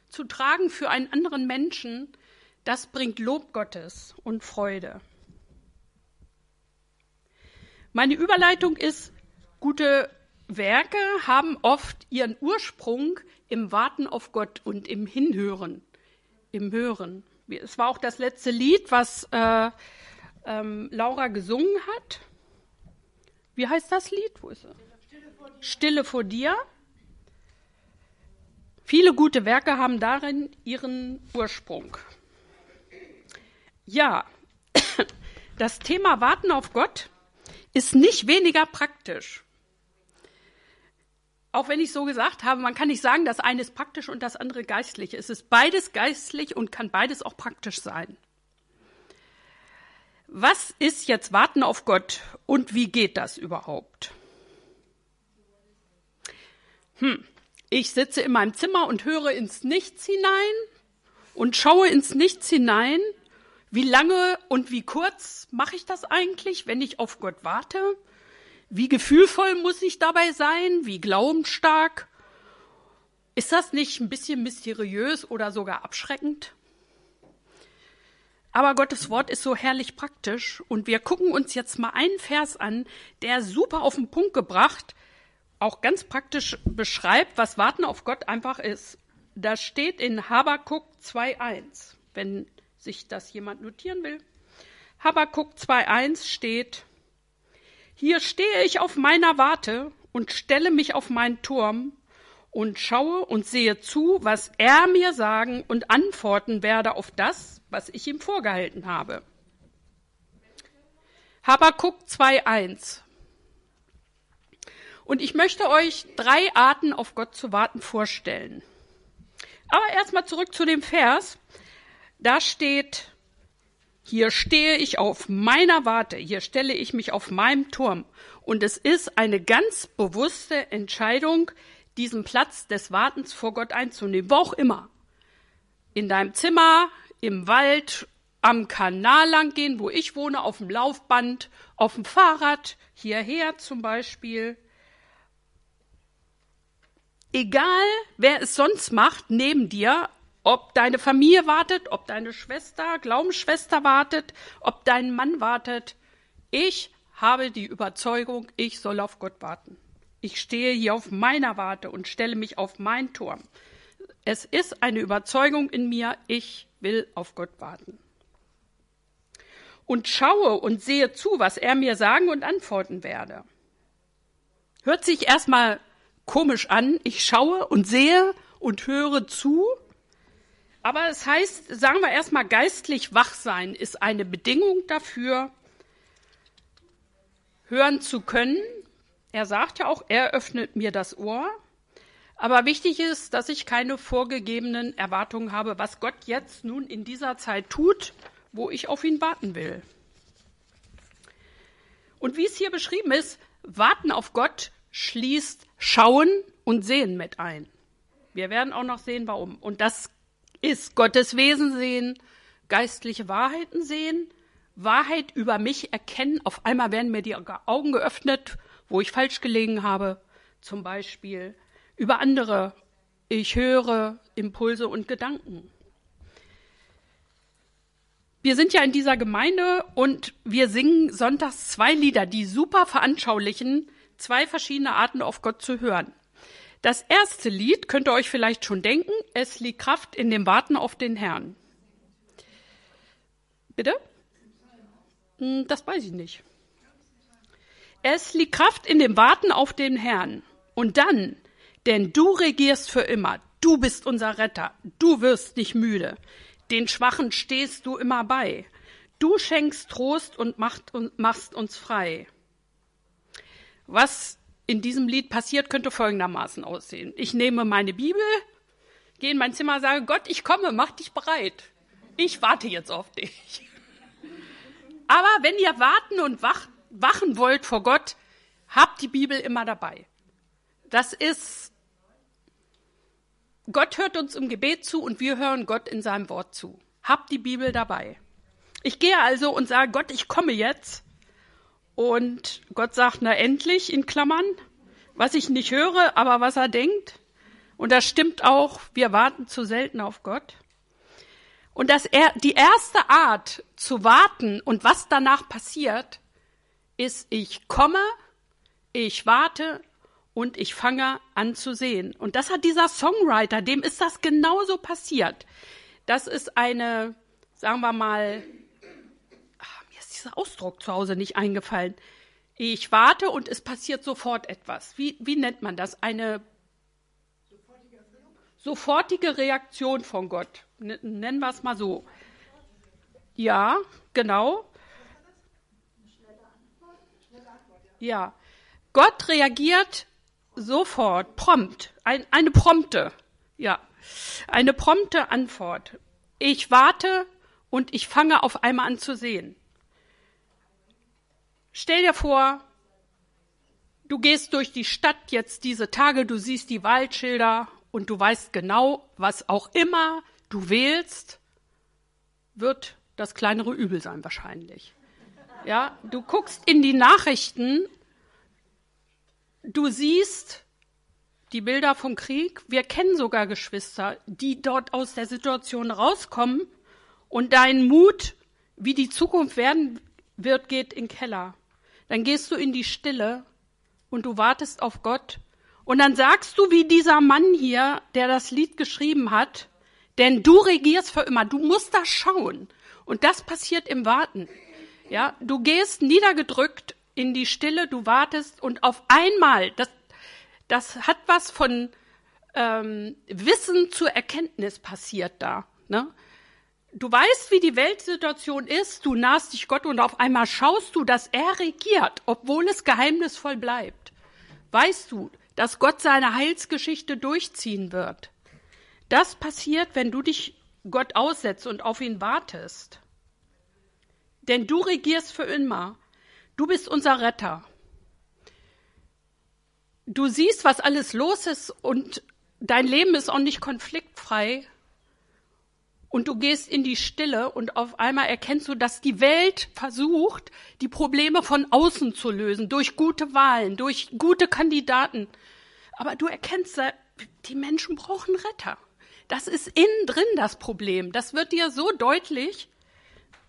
zu tragen für einen anderen Menschen. Das bringt Lob Gottes und Freude. Meine Überleitung ist, gute Werke haben oft ihren Ursprung im Warten auf Gott und im Hinhören, im Hören. Es war auch das letzte Lied, was äh, ähm, Laura gesungen hat. Wie heißt das Lied? Wo ist es? Stille vor dir. Stille vor dir. Viele gute Werke haben darin ihren Ursprung. Ja, das Thema Warten auf Gott ist nicht weniger praktisch. Auch wenn ich so gesagt habe, man kann nicht sagen, das eine ist praktisch und das andere geistlich. Es ist beides geistlich und kann beides auch praktisch sein. Was ist jetzt Warten auf Gott und wie geht das überhaupt? Hm. Ich sitze in meinem Zimmer und höre ins Nichts hinein und schaue ins Nichts hinein wie lange und wie kurz mache ich das eigentlich, wenn ich auf Gott warte? Wie gefühlvoll muss ich dabei sein? Wie glaubensstark? Ist das nicht ein bisschen mysteriös oder sogar abschreckend? Aber Gottes Wort ist so herrlich praktisch und wir gucken uns jetzt mal einen Vers an, der super auf den Punkt gebracht, auch ganz praktisch beschreibt, was Warten auf Gott einfach ist. Das steht in Habakuk 2.1. Wenn sich das jemand notieren will. Habakuk 2.1 steht, hier stehe ich auf meiner Warte und stelle mich auf meinen Turm und schaue und sehe zu, was er mir sagen und antworten werde auf das, was ich ihm vorgehalten habe. Habakuk 2.1 Und ich möchte euch drei Arten auf Gott zu warten vorstellen. Aber erstmal zurück zu dem Vers. Da steht, hier stehe ich auf meiner Warte, hier stelle ich mich auf meinem Turm. Und es ist eine ganz bewusste Entscheidung, diesen Platz des Wartens vor Gott einzunehmen, wo auch immer. In deinem Zimmer, im Wald, am Kanal lang gehen, wo ich wohne, auf dem Laufband, auf dem Fahrrad, hierher zum Beispiel. Egal, wer es sonst macht, neben dir, ob deine Familie wartet, ob deine Schwester, Glaubensschwester wartet, ob dein Mann wartet. Ich habe die Überzeugung, ich soll auf Gott warten. Ich stehe hier auf meiner Warte und stelle mich auf meinen Turm. Es ist eine Überzeugung in mir, ich will auf Gott warten. Und schaue und sehe zu, was er mir sagen und antworten werde. Hört sich erstmal komisch an. Ich schaue und sehe und höre zu aber es heißt, sagen wir erstmal, geistlich wach sein ist eine Bedingung dafür, hören zu können. Er sagt ja auch, er öffnet mir das Ohr. Aber wichtig ist, dass ich keine vorgegebenen Erwartungen habe, was Gott jetzt nun in dieser Zeit tut, wo ich auf ihn warten will. Und wie es hier beschrieben ist, warten auf Gott schließt Schauen und Sehen mit ein. Wir werden auch noch sehen, warum. Und das ist Gottes Wesen sehen, geistliche Wahrheiten sehen, Wahrheit über mich erkennen. Auf einmal werden mir die Augen geöffnet, wo ich falsch gelegen habe, zum Beispiel über andere ich höre Impulse und Gedanken. Wir sind ja in dieser Gemeinde und wir singen sonntags zwei Lieder, die super veranschaulichen, zwei verschiedene Arten auf Gott zu hören. Das erste Lied könnt ihr euch vielleicht schon denken, es liegt Kraft in dem Warten auf den Herrn. Bitte? Hm, das weiß ich nicht. Es liegt Kraft in dem Warten auf den Herrn. Und dann, denn du regierst für immer, du bist unser Retter, du wirst nicht müde, den Schwachen stehst du immer bei, du schenkst Trost und machst uns frei. Was in diesem Lied passiert, könnte folgendermaßen aussehen. Ich nehme meine Bibel, gehe in mein Zimmer, sage, Gott, ich komme, mach dich bereit. Ich warte jetzt auf dich. Aber wenn ihr warten und wach, wachen wollt vor Gott, habt die Bibel immer dabei. Das ist, Gott hört uns im Gebet zu und wir hören Gott in seinem Wort zu. Habt die Bibel dabei. Ich gehe also und sage, Gott, ich komme jetzt. Und Gott sagt, na endlich, in Klammern, was ich nicht höre, aber was er denkt. Und das stimmt auch, wir warten zu selten auf Gott. Und das, die erste Art zu warten und was danach passiert, ist, ich komme, ich warte und ich fange an zu sehen. Und das hat dieser Songwriter, dem ist das genauso passiert. Das ist eine, sagen wir mal, ach, mir ist dieser Ausdruck zu Hause nicht eingefallen. Ich warte und es passiert sofort etwas. Wie, wie nennt man das? Eine sofortige Reaktion von Gott. Nennen wir es mal so. Ja, genau. Ja. Gott reagiert sofort, prompt, ein, eine prompte, ja, eine prompte Antwort. Ich warte und ich fange auf einmal an zu sehen. Stell dir vor, du gehst durch die Stadt jetzt diese Tage, du siehst die Waldschilder und du weißt genau, was auch immer du wählst, wird das kleinere Übel sein wahrscheinlich. Ja, du guckst in die Nachrichten, du siehst die Bilder vom Krieg. Wir kennen sogar Geschwister, die dort aus der Situation rauskommen und dein Mut, wie die Zukunft werden wird, geht in den Keller. Dann gehst du in die Stille und du wartest auf Gott und dann sagst du wie dieser Mann hier, der das Lied geschrieben hat, denn du regierst für immer. Du musst das schauen. Und das passiert im Warten. Ja, du gehst niedergedrückt in die Stille, du wartest und auf einmal, das, das hat was von ähm, Wissen zur Erkenntnis passiert da. Ne? Du weißt, wie die Weltsituation ist, du nahst dich Gott und auf einmal schaust du, dass er regiert, obwohl es geheimnisvoll bleibt. Weißt du, dass Gott seine Heilsgeschichte durchziehen wird. Das passiert, wenn du dich Gott aussetzt und auf ihn wartest. Denn du regierst für immer. Du bist unser Retter. Du siehst, was alles los ist und dein Leben ist auch nicht konfliktfrei. Und du gehst in die Stille und auf einmal erkennst du, dass die Welt versucht, die Probleme von außen zu lösen, durch gute Wahlen, durch gute Kandidaten. Aber du erkennst, die Menschen brauchen Retter. Das ist innen drin das Problem. Das wird dir so deutlich,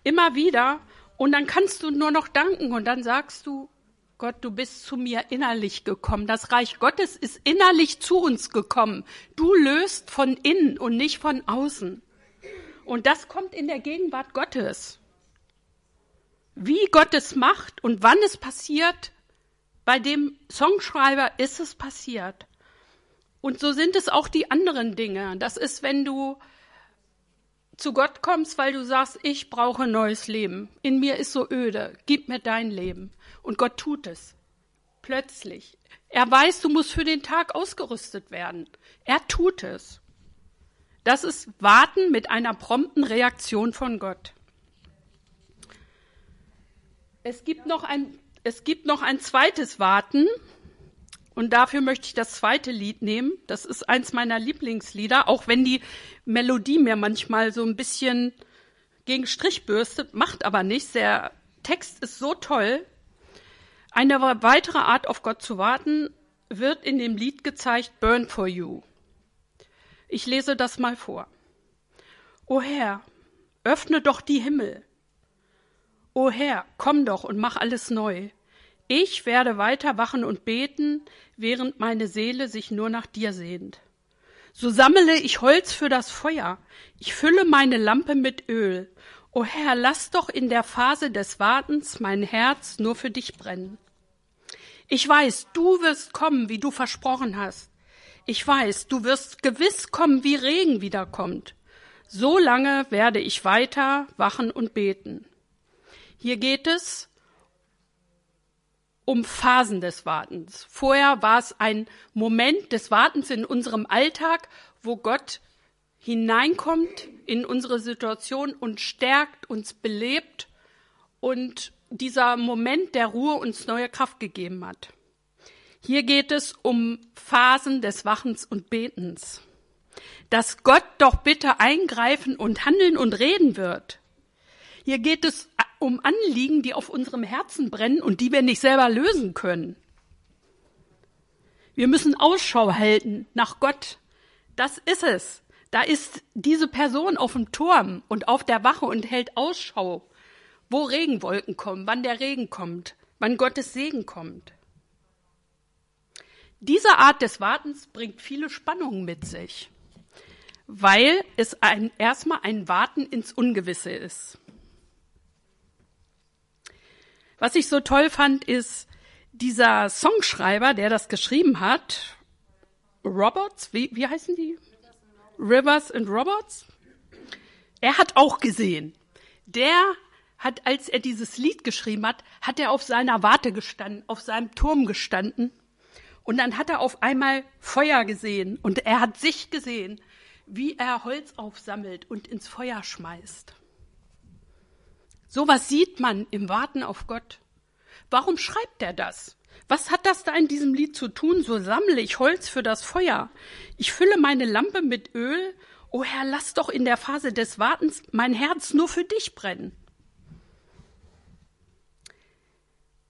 immer wieder. Und dann kannst du nur noch danken und dann sagst du, Gott, du bist zu mir innerlich gekommen. Das Reich Gottes ist innerlich zu uns gekommen. Du löst von innen und nicht von außen. Und das kommt in der Gegenwart Gottes. Wie Gott es macht und wann es passiert, bei dem Songschreiber ist es passiert. Und so sind es auch die anderen Dinge. Das ist, wenn du zu Gott kommst, weil du sagst, ich brauche neues Leben. In mir ist so öde. Gib mir dein Leben. Und Gott tut es. Plötzlich. Er weiß, du musst für den Tag ausgerüstet werden. Er tut es. Das ist Warten mit einer prompten Reaktion von Gott. Es gibt noch ein, es gibt noch ein zweites Warten. Und dafür möchte ich das zweite Lied nehmen. Das ist eins meiner Lieblingslieder, auch wenn die Melodie mir manchmal so ein bisschen gegen Strich bürstet, macht aber nichts. Der Text ist so toll. Eine weitere Art, auf Gott zu warten, wird in dem Lied gezeigt, Burn for You. Ich lese das mal vor. O Herr, öffne doch die Himmel. O Herr, komm doch und mach alles neu. Ich werde weiter wachen und beten, während meine Seele sich nur nach dir sehnt. So sammle ich Holz für das Feuer, ich fülle meine Lampe mit Öl. O Herr, lass doch in der Phase des Wartens mein Herz nur für dich brennen. Ich weiß, du wirst kommen, wie du versprochen hast. Ich weiß, du wirst gewiss kommen, wie Regen wiederkommt. So lange werde ich weiter wachen und beten. Hier geht es um Phasen des Wartens. Vorher war es ein Moment des Wartens in unserem Alltag, wo Gott hineinkommt in unsere Situation und stärkt, uns belebt und dieser Moment der Ruhe uns neue Kraft gegeben hat. Hier geht es um Phasen des Wachens und Betens. Dass Gott doch bitte eingreifen und handeln und reden wird. Hier geht es um Anliegen, die auf unserem Herzen brennen und die wir nicht selber lösen können. Wir müssen Ausschau halten nach Gott. Das ist es. Da ist diese Person auf dem Turm und auf der Wache und hält Ausschau, wo Regenwolken kommen, wann der Regen kommt, wann Gottes Segen kommt. Diese Art des Wartens bringt viele Spannungen mit sich, weil es ein, erstmal ein Warten ins Ungewisse ist. Was ich so toll fand, ist dieser Songschreiber, der das geschrieben hat, Roberts, wie, wie heißen die? Rivers and Roberts. Er hat auch gesehen. Der hat, als er dieses Lied geschrieben hat, hat er auf seiner Warte gestanden, auf seinem Turm gestanden. Und dann hat er auf einmal Feuer gesehen und er hat sich gesehen, wie er Holz aufsammelt und ins Feuer schmeißt. Sowas sieht man im Warten auf Gott. Warum schreibt er das? Was hat das da in diesem Lied zu tun? So sammle ich Holz für das Feuer. Ich fülle meine Lampe mit Öl. O Herr, lass doch in der Phase des Wartens mein Herz nur für dich brennen.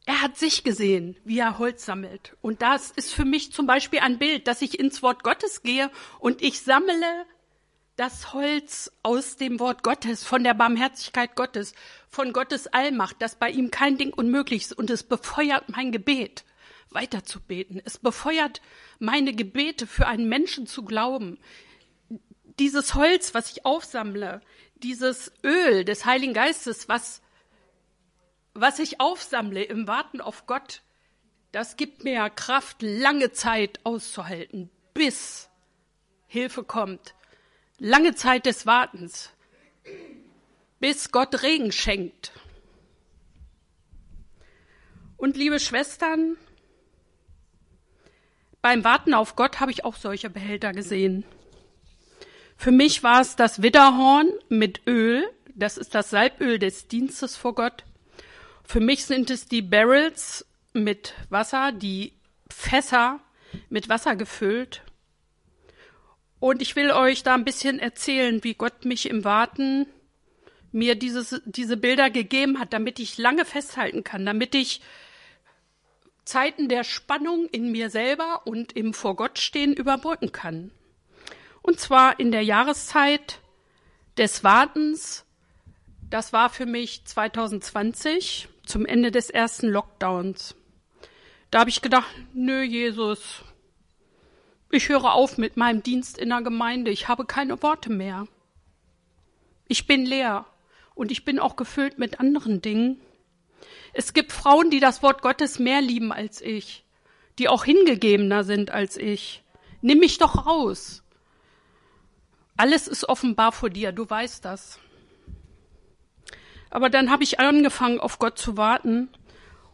Er hat sich gesehen, wie er Holz sammelt. Und das ist für mich zum Beispiel ein Bild, dass ich ins Wort Gottes gehe und ich sammle das Holz aus dem Wort Gottes, von der Barmherzigkeit Gottes, von Gottes Allmacht, dass bei ihm kein Ding unmöglich ist und es befeuert mein Gebet, weiterzubeten. Es befeuert meine Gebete für einen Menschen zu glauben. Dieses Holz, was ich aufsammle, dieses Öl des Heiligen Geistes, was, was ich aufsammle im Warten auf Gott, das gibt mir Kraft, lange Zeit auszuhalten, bis Hilfe kommt lange Zeit des Wartens, bis Gott Regen schenkt. Und liebe Schwestern, beim Warten auf Gott habe ich auch solche Behälter gesehen. Für mich war es das Widderhorn mit Öl, das ist das Salböl des Dienstes vor Gott. Für mich sind es die Barrels mit Wasser, die Fässer mit Wasser gefüllt. Und ich will euch da ein bisschen erzählen, wie Gott mich im Warten mir dieses, diese Bilder gegeben hat, damit ich lange festhalten kann, damit ich Zeiten der Spannung in mir selber und im Vor Gott stehen überbrücken kann. Und zwar in der Jahreszeit des Wartens. Das war für mich 2020 zum Ende des ersten Lockdowns. Da habe ich gedacht, nö, Jesus, ich höre auf mit meinem Dienst in der Gemeinde. Ich habe keine Worte mehr. Ich bin leer und ich bin auch gefüllt mit anderen Dingen. Es gibt Frauen, die das Wort Gottes mehr lieben als ich, die auch hingegebener sind als ich. Nimm mich doch raus. Alles ist offenbar vor dir, du weißt das. Aber dann habe ich angefangen, auf Gott zu warten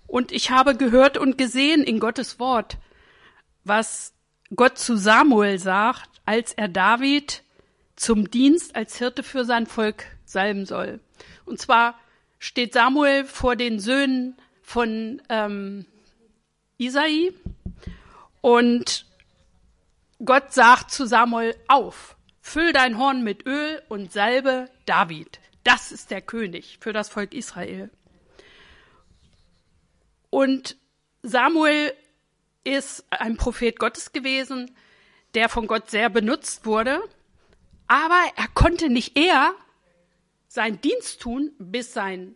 und ich habe gehört und gesehen in Gottes Wort, was Gott zu Samuel sagt, als er David zum Dienst als Hirte für sein Volk salben soll. Und zwar steht Samuel vor den Söhnen von ähm, Isai und Gott sagt zu Samuel auf, füll dein Horn mit Öl und salbe David. Das ist der König für das Volk Israel. Und Samuel ist ein Prophet Gottes gewesen, der von Gott sehr benutzt wurde, aber er konnte nicht eher seinen Dienst tun, bis sein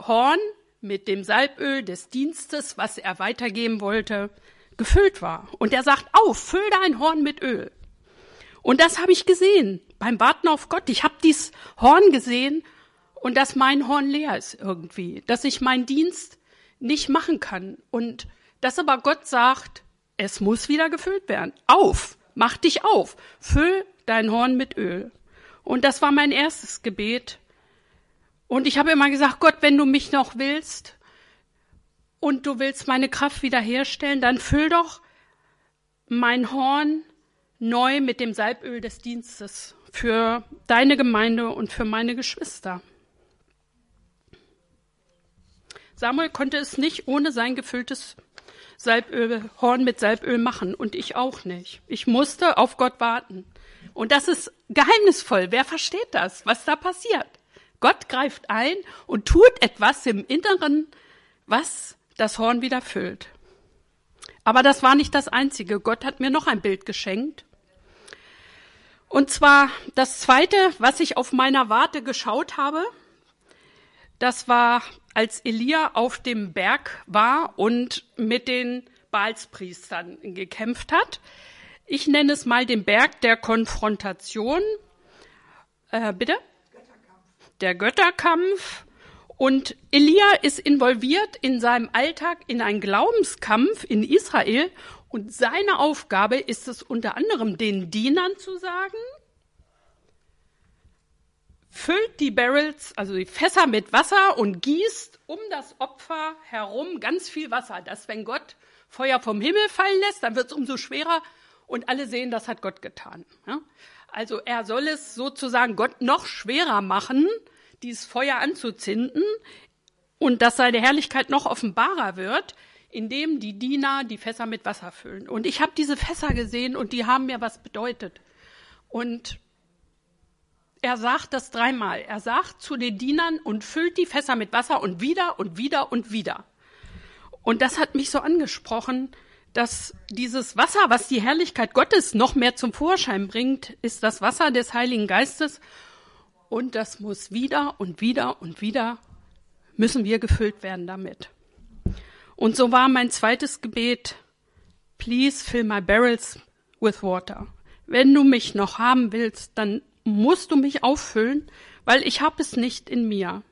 Horn mit dem Salböl des Dienstes, was er weitergeben wollte, gefüllt war. Und er sagt, auf, füll dein Horn mit Öl. Und das habe ich gesehen beim Warten auf Gott. Ich habe dieses Horn gesehen und dass mein Horn leer ist irgendwie, dass ich meinen Dienst nicht machen kann und dass aber Gott sagt, es muss wieder gefüllt werden. Auf, mach dich auf, füll dein Horn mit Öl. Und das war mein erstes Gebet. Und ich habe immer gesagt, Gott, wenn du mich noch willst und du willst meine Kraft wiederherstellen, dann füll doch mein Horn neu mit dem Salböl des Dienstes für deine Gemeinde und für meine Geschwister. Samuel konnte es nicht ohne sein gefülltes Salböl, Horn mit Salböl machen und ich auch nicht. Ich musste auf Gott warten. Und das ist geheimnisvoll. Wer versteht das, was da passiert? Gott greift ein und tut etwas im Inneren, was das Horn wieder füllt. Aber das war nicht das Einzige. Gott hat mir noch ein Bild geschenkt. Und zwar das zweite, was ich auf meiner Warte geschaut habe, das war, als Elia auf dem Berg war und mit den Baalspriestern gekämpft hat. Ich nenne es mal den Berg der Konfrontation. Äh, bitte? Götterkampf. Der Götterkampf. Und Elia ist involviert in seinem Alltag in einen Glaubenskampf in Israel und seine Aufgabe ist es unter anderem den Dienern zu sagen, füllt die Barrels, also die Fässer mit Wasser und gießt um das Opfer herum ganz viel Wasser, dass wenn Gott Feuer vom Himmel fallen lässt, dann wird es umso schwerer und alle sehen, das hat Gott getan. Ja? Also er soll es sozusagen Gott noch schwerer machen, dieses Feuer anzuzünden und dass seine Herrlichkeit noch offenbarer wird, indem die Diener die Fässer mit Wasser füllen. Und ich habe diese Fässer gesehen und die haben mir was bedeutet. Und er sagt das dreimal. Er sagt zu den Dienern und füllt die Fässer mit Wasser und wieder und wieder und wieder. Und das hat mich so angesprochen, dass dieses Wasser, was die Herrlichkeit Gottes noch mehr zum Vorschein bringt, ist das Wasser des Heiligen Geistes. Und das muss wieder und wieder und wieder müssen wir gefüllt werden damit. Und so war mein zweites Gebet, please fill my barrels with water. Wenn du mich noch haben willst, dann musst du mich auffüllen, weil ich habe es nicht in mir.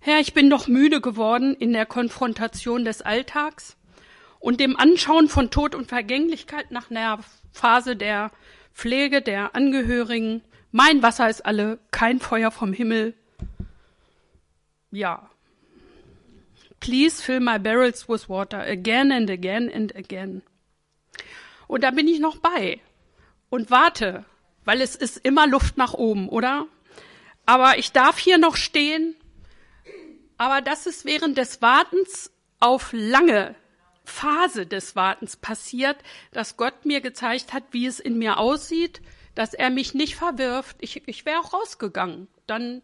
Herr, ich bin doch müde geworden in der Konfrontation des Alltags und dem Anschauen von Tod und Vergänglichkeit nach einer Phase der Pflege der Angehörigen. Mein Wasser ist alle, kein Feuer vom Himmel. Ja, Please fill my barrels with water again and again and again. Und da bin ich noch bei und warte, weil es ist immer Luft nach oben, oder? Aber ich darf hier noch stehen. Aber das ist während des Wartens auf lange Phase des Wartens passiert, dass Gott mir gezeigt hat, wie es in mir aussieht, dass er mich nicht verwirft. Ich, ich wäre auch rausgegangen. Dann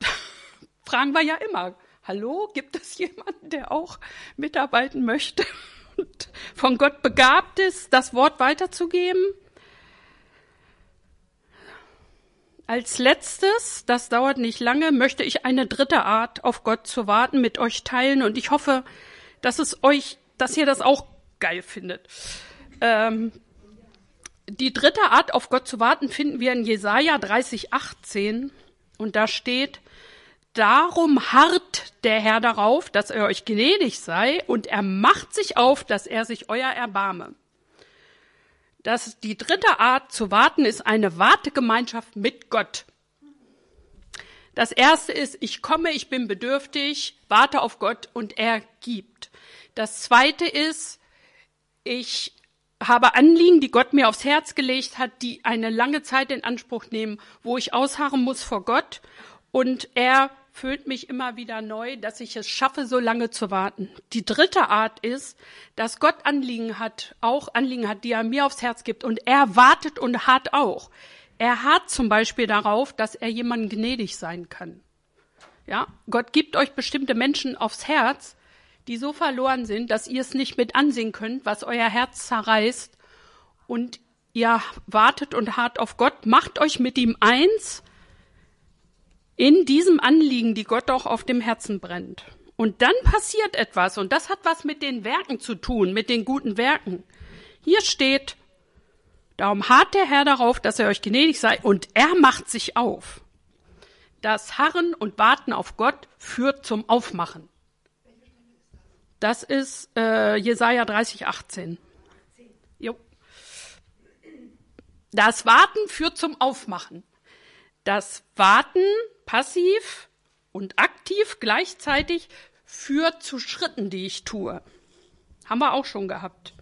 fragen wir ja immer, hallo, gibt es jemanden, der auch mitarbeiten möchte und von Gott begabt ist, das Wort weiterzugeben? Als letztes, das dauert nicht lange, möchte ich eine dritte Art, auf Gott zu warten, mit euch teilen und ich hoffe, dass es euch, dass ihr das auch geil findet. Ähm, die dritte Art, auf Gott zu warten, finden wir in Jesaja 30, 18 und da steht, Darum harrt der Herr darauf, dass er euch gnädig sei, und er macht sich auf, dass er sich euer erbarme. Das, die dritte Art zu warten ist eine Wartegemeinschaft mit Gott. Das erste ist, ich komme, ich bin bedürftig, warte auf Gott und er gibt. Das zweite ist, ich habe Anliegen, die Gott mir aufs Herz gelegt hat, die eine lange Zeit in Anspruch nehmen, wo ich ausharren muss vor Gott und er füllt mich immer wieder neu, dass ich es schaffe, so lange zu warten. Die dritte Art ist, dass Gott Anliegen hat, auch Anliegen hat, die er mir aufs Herz gibt und er wartet und hat auch. Er hat zum Beispiel darauf, dass er jemandem gnädig sein kann. Ja, Gott gibt euch bestimmte Menschen aufs Herz, die so verloren sind, dass ihr es nicht mit ansehen könnt, was euer Herz zerreißt und ihr wartet und hart auf Gott, macht euch mit ihm eins in diesem Anliegen, die Gott auch auf dem Herzen brennt. Und dann passiert etwas und das hat was mit den Werken zu tun, mit den guten Werken. Hier steht, darum hart der Herr darauf, dass er euch gnädig sei und er macht sich auf. Das Harren und Warten auf Gott führt zum Aufmachen. Das ist äh, Jesaja 30, 18. Jo. Das Warten führt zum Aufmachen. Das Warten passiv und aktiv gleichzeitig führt zu Schritten, die ich tue. Haben wir auch schon gehabt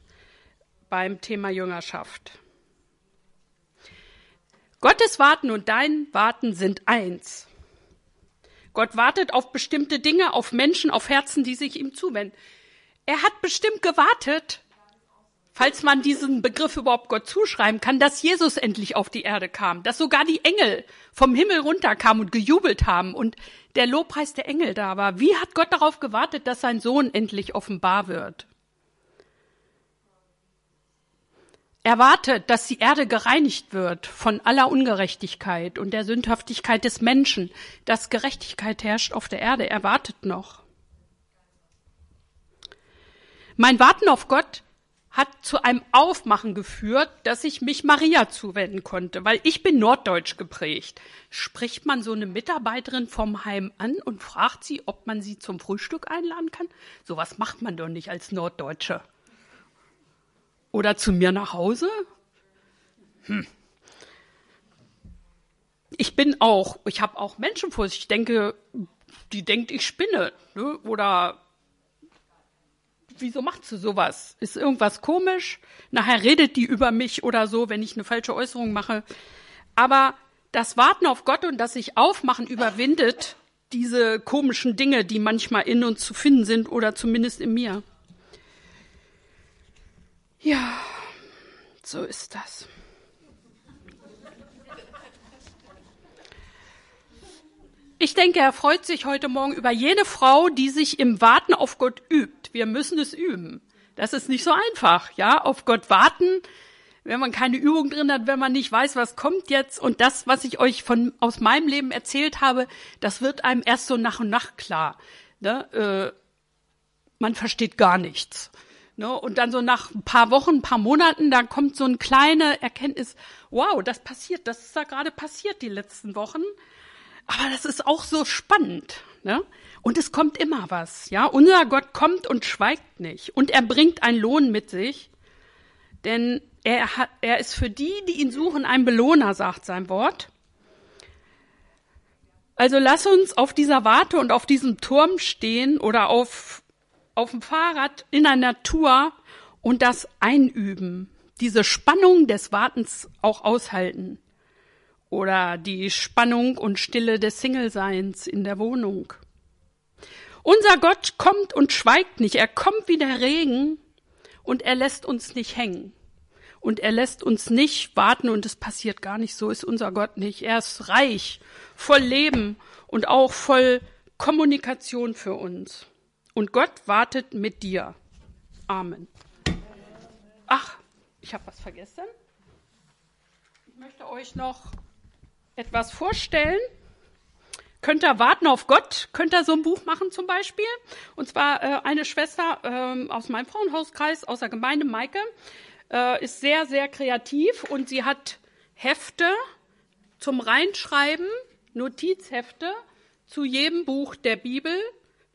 beim Thema Jüngerschaft. Gottes Warten und dein Warten sind eins. Gott wartet auf bestimmte Dinge, auf Menschen, auf Herzen, die sich ihm zuwenden. Er hat bestimmt gewartet, falls man diesen Begriff überhaupt Gott zuschreiben kann, dass Jesus endlich auf die Erde kam, dass sogar die Engel vom Himmel runterkamen und gejubelt haben und der Lobpreis der Engel da war. Wie hat Gott darauf gewartet, dass sein Sohn endlich offenbar wird? Er wartet, dass die Erde gereinigt wird von aller Ungerechtigkeit und der Sündhaftigkeit des Menschen, dass Gerechtigkeit herrscht auf der Erde. Er wartet noch. Mein Warten auf Gott hat zu einem Aufmachen geführt, dass ich mich Maria zuwenden konnte, weil ich bin norddeutsch geprägt. Spricht man so eine Mitarbeiterin vom Heim an und fragt sie, ob man sie zum Frühstück einladen kann? Sowas macht man doch nicht als Norddeutsche. Oder zu mir nach Hause? Hm. Ich bin auch, ich habe auch Menschenfurcht. Ich denke, die denkt, ich spinne. Ne? Oder wieso macht sie sowas? Ist irgendwas komisch? Nachher redet die über mich oder so, wenn ich eine falsche Äußerung mache. Aber das Warten auf Gott und das sich aufmachen überwindet diese komischen Dinge, die manchmal in uns zu finden sind oder zumindest in mir. Ja, so ist das. Ich denke, er freut sich heute Morgen über jede Frau, die sich im Warten auf Gott übt. Wir müssen es üben. Das ist nicht so einfach, ja, auf Gott warten, wenn man keine Übung drin hat, wenn man nicht weiß, was kommt jetzt und das, was ich euch von aus meinem Leben erzählt habe, das wird einem erst so nach und nach klar. Ne? Äh, man versteht gar nichts. Ne? Und dann so nach ein paar Wochen, ein paar Monaten, da kommt so eine kleine Erkenntnis, wow, das passiert, das ist da gerade passiert die letzten Wochen. Aber das ist auch so spannend. Ne? Und es kommt immer was. Ja, unser Gott kommt und schweigt nicht. Und er bringt einen Lohn mit sich. Denn er, hat, er ist für die, die ihn suchen, ein Belohner, sagt sein Wort. Also lass uns auf dieser Warte und auf diesem Turm stehen oder auf, auf dem Fahrrad in der Natur und das einüben. Diese Spannung des Wartens auch aushalten oder die Spannung und Stille des Single-Seins in der Wohnung. Unser Gott kommt und schweigt nicht. Er kommt wie der Regen und er lässt uns nicht hängen. Und er lässt uns nicht warten und es passiert gar nicht. So ist unser Gott nicht. Er ist reich, voll Leben und auch voll Kommunikation für uns. Und Gott wartet mit dir. Amen. Ach, ich habe was vergessen. Ich möchte euch noch etwas vorstellen. Könnt ihr warten auf Gott? Könnt ihr so ein Buch machen zum Beispiel? Und zwar äh, eine Schwester äh, aus meinem Frauenhauskreis, aus der Gemeinde Maike, äh, ist sehr, sehr kreativ und sie hat Hefte zum Reinschreiben, Notizhefte zu jedem Buch der Bibel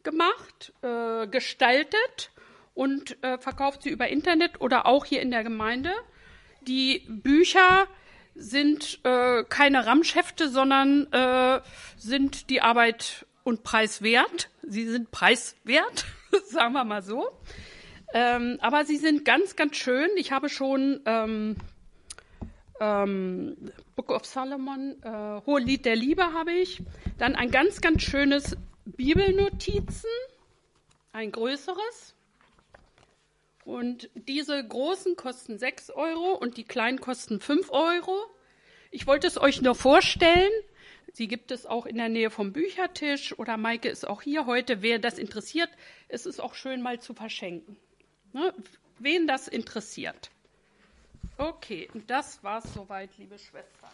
gemacht, äh, gestaltet und äh, verkauft sie über Internet oder auch hier in der Gemeinde. Die Bücher sind äh, keine Ramschhefte, sondern äh, sind die Arbeit und Preis wert. Sie sind preiswert, sagen wir mal so. Ähm, aber sie sind ganz, ganz schön. Ich habe schon ähm, ähm, Book of Solomon, äh, Hohe Lied der Liebe habe ich. Dann ein ganz, ganz schönes Bibelnotizen, ein größeres. Und diese großen kosten 6 Euro und die kleinen kosten 5 Euro. Ich wollte es euch nur vorstellen. Sie gibt es auch in der Nähe vom Büchertisch oder Maike ist auch hier heute. Wer das interessiert, es ist auch schön mal zu verschenken. Ne? Wen das interessiert. Okay, und das war's soweit, liebe Schwestern.